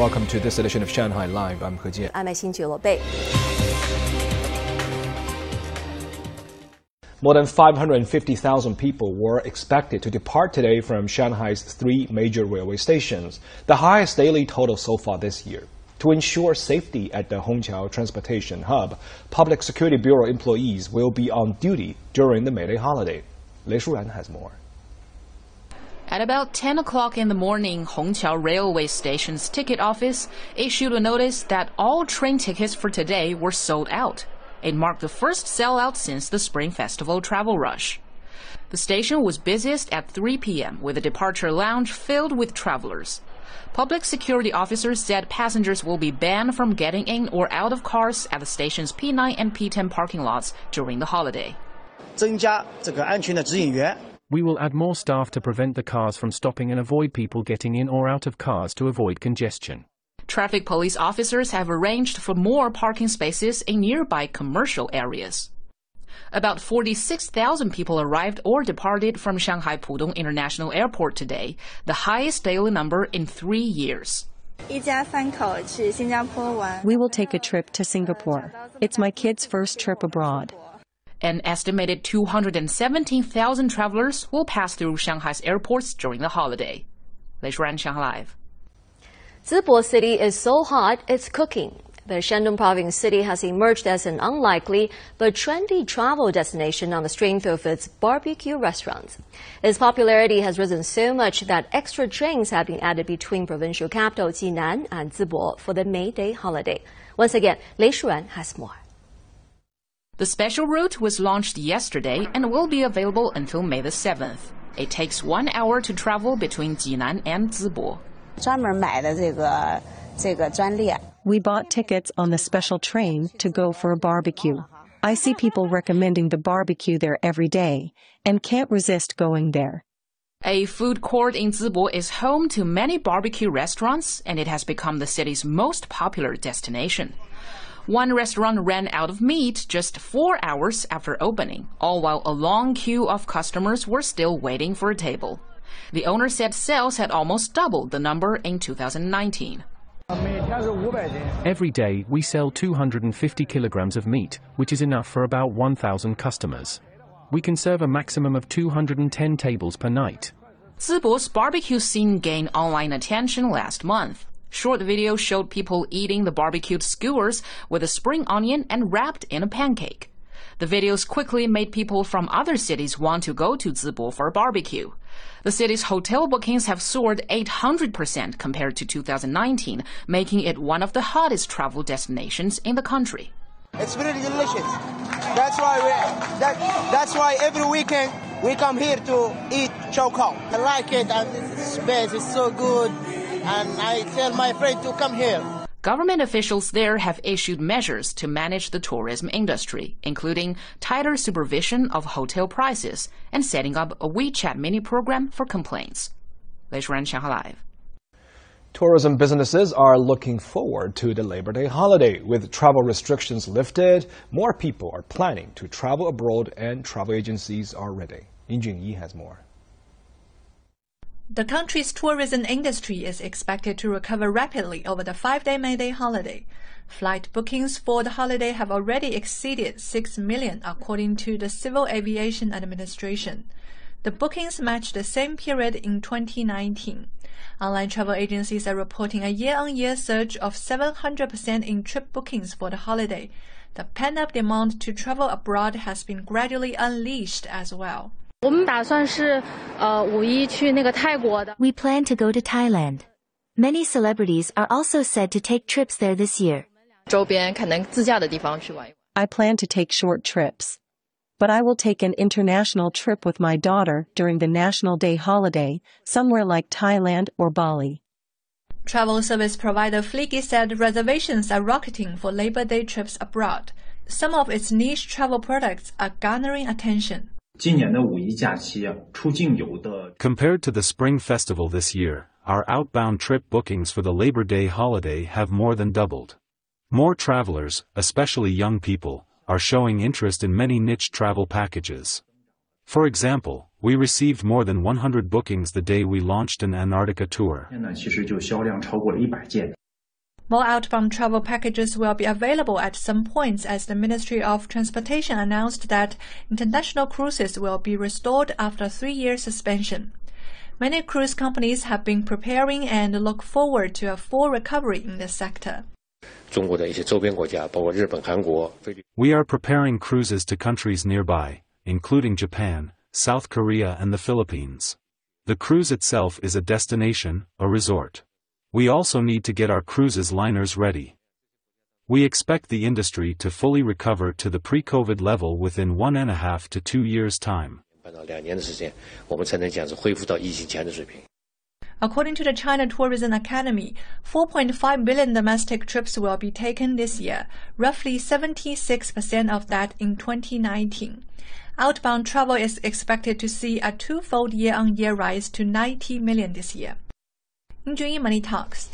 Welcome to this edition of Shanghai Live. I'm He Jian. I'm Xinjie Lobei. More than 550,000 people were expected to depart today from Shanghai's three major railway stations, the highest daily total so far this year. To ensure safety at the Hongqiao Transportation Hub, Public Security Bureau employees will be on duty during the May Day holiday. Lei Shuran has more. At about 10 o'clock in the morning, Hongqiao Railway Station's ticket office issued a notice that all train tickets for today were sold out. It marked the first sellout since the Spring Festival travel rush. The station was busiest at 3 p.m. with the departure lounge filled with travelers. Public security officers said passengers will be banned from getting in or out of cars at the station's P9 and P10 parking lots during the holiday. We will add more staff to prevent the cars from stopping and avoid people getting in or out of cars to avoid congestion. Traffic police officers have arranged for more parking spaces in nearby commercial areas. About 46,000 people arrived or departed from Shanghai Pudong International Airport today, the highest daily number in three years. We will take a trip to Singapore. It's my kid's first trip abroad. An estimated 217,000 travelers will pass through Shanghai's airports during the holiday. Lei Shuran, Shanghai Live. Zibo City is so hot, it's cooking. The Shandong Province city has emerged as an unlikely but trendy travel destination on the strength of its barbecue restaurants. Its popularity has risen so much that extra trains have been added between provincial capital Jinan and Zibo for the May Day holiday. Once again, Lei Shuran has more. The special route was launched yesterday and will be available until May the 7th. It takes one hour to travel between Jinan and Zibo. We bought tickets on the special train to go for a barbecue. I see people recommending the barbecue there every day and can't resist going there. A food court in Zibo is home to many barbecue restaurants and it has become the city's most popular destination. One restaurant ran out of meat just four hours after opening, all while a long queue of customers were still waiting for a table. The owner said sales had almost doubled the number in 2019. Every day, we sell 250 kilograms of meat, which is enough for about 1,000 customers. We can serve a maximum of 210 tables per night. Zibo's barbecue scene gained online attention last month. Short videos showed people eating the barbecued skewers with a spring onion and wrapped in a pancake. The videos quickly made people from other cities want to go to Zibo for a barbecue. The city's hotel bookings have soared 800% compared to 2019, making it one of the hottest travel destinations in the country. It's really delicious. That's why we, that, that's why every weekend we come here to eat chow. I like it and this space is so good and I tell my friend to come here. Government officials there have issued measures to manage the tourism industry, including tighter supervision of hotel prices and setting up a WeChat mini program for complaints. Lei Shuran, Shanghai Live. Tourism businesses are looking forward to the Labor Day holiday. With travel restrictions lifted, more people are planning to travel abroad and travel agencies are ready. Yin Jingyi has more. The country's tourism industry is expected to recover rapidly over the five-day May Day holiday. Flight bookings for the holiday have already exceeded 6 million according to the Civil Aviation Administration. The bookings match the same period in 2019. Online travel agencies are reporting a year-on-year surge of 700% in trip bookings for the holiday. The pent-up demand to travel abroad has been gradually unleashed as well. We plan to go to Thailand. Many celebrities are also said to take trips there this year. I plan to take short trips. But I will take an international trip with my daughter during the National Day holiday, somewhere like Thailand or Bali. Travel service provider Fliggy said reservations are rocketing for Labor Day trips abroad. Some of its niche travel products are garnering attention. Compared to the Spring Festival this year, our outbound trip bookings for the Labor Day holiday have more than doubled. More travelers, especially young people, are showing interest in many niche travel packages. For example, we received more than 100 bookings the day we launched an Antarctica tour. More outbound travel packages will be available at some points as the Ministry of Transportation announced that international cruises will be restored after a three-year suspension. Many cruise companies have been preparing and look forward to a full recovery in this sector. We are preparing cruises to countries nearby, including Japan, South Korea and the Philippines. The cruise itself is a destination, a resort. We also need to get our cruises liners ready. We expect the industry to fully recover to the pre-COVID level within one and a half to two years' time. According to the China Tourism Academy, 4.5 billion domestic trips will be taken this year, roughly 76% of that in 2019. Outbound travel is expected to see a twofold year-on-year rise to 90 million this year. Enjoying money Talks.